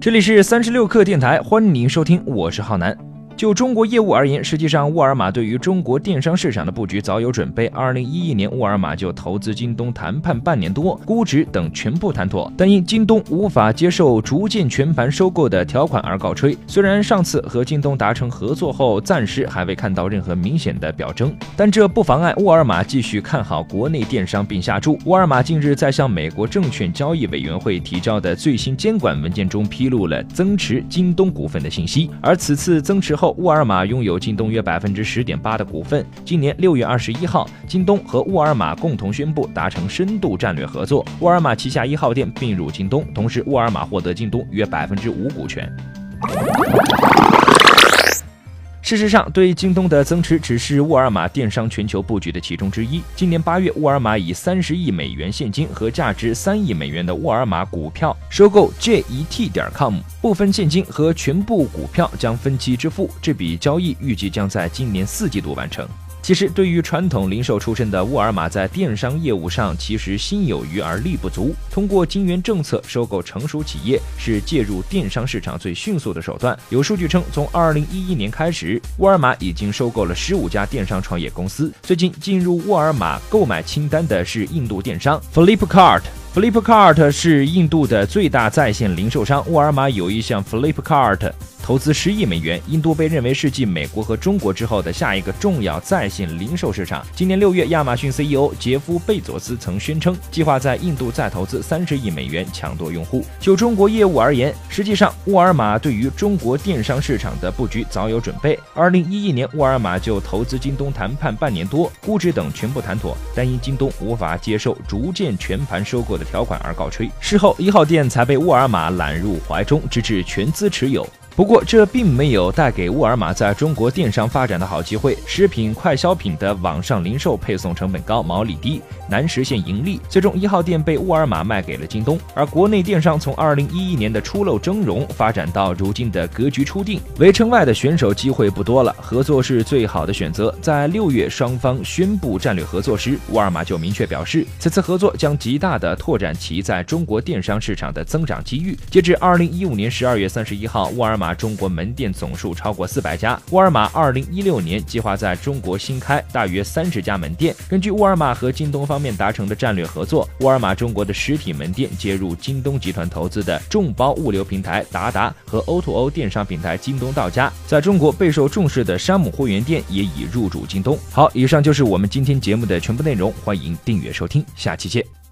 这里是三十六氪电台，欢迎您收听，我是浩南。就中国业务而言，实际上沃尔玛对于中国电商市场的布局早有准备。二零一一年，沃尔玛就投资京东谈判半年多，估值等全部谈妥，但因京东无法接受逐渐全盘收购的条款而告吹。虽然上次和京东达成合作后，暂时还未看到任何明显的表征，但这不妨碍沃尔玛继续看好国内电商并下注。沃尔玛近日在向美国证券交易委员会提交的最新监管文件中披露了增持京东股份的信息，而此次增持后。沃尔玛拥有京东约百分之十点八的股份。今年六月二十一号，京东和沃尔玛共同宣布达成深度战略合作，沃尔玛旗下一号店并入京东，同时沃尔玛获得京东约百分之五股权。事实上，对京东的增持只是沃尔玛电商全球布局的其中之一。今年八月，沃尔玛以三十亿美元现金和价值三亿美元的沃尔玛股票收购 JET 点 com，部分现金和全部股票将分期支付。这笔交易预计将在今年四季度完成。其实，对于传统零售出身的沃尔玛，在电商业务上其实心有余而力不足。通过金元政策收购成熟企业，是介入电商市场最迅速的手段。有数据称，从2011年开始，沃尔玛已经收购了15家电商创业公司。最近进入沃尔玛购买清单的是印度电商 Flipkart。Flipkart 是印度的最大在线零售商，沃尔玛有意向 Flipkart。投资十亿美元，印度被认为是继美国和中国之后的下一个重要在线零售市场。今年六月，亚马逊 CEO 杰夫·贝佐斯曾宣称，计划在印度再投资三十亿美元抢夺用户。就中国业务而言，实际上沃尔玛对于中国电商市场的布局早有准备。二零一一年，沃尔玛就投资京东谈判半年多，估值等全部谈妥，但因京东无法接受逐渐全盘收购的条款而告吹。事后，一号店才被沃尔玛揽入怀中，直至全资持有。不过，这并没有带给沃尔玛在中国电商发展的好机会。食品快消品的网上零售配送成本高，毛利低，难实现盈利。最终，一号店被沃尔玛卖给了京东。而国内电商从二零一一年的初露峥嵘，发展到如今的格局初定，围城外的选手机会不多了，合作是最好的选择。在六月双方宣布战略合作时，沃尔玛就明确表示，此次合作将极大的拓展其在中国电商市场的增长机遇。截至二零一五年十二月三十一号，沃尔玛玛。中国门店总数超过四百家。沃尔玛二零一六年计划在中国新开大约三十家门店。根据沃尔玛和京东方面达成的战略合作，沃尔玛中国的实体门店接入京东集团投资的众包物流平台达达和 O2O 电商平台京东到家。在中国备受重视的山姆会员店也已入驻京东。好，以上就是我们今天节目的全部内容，欢迎订阅收听，下期见。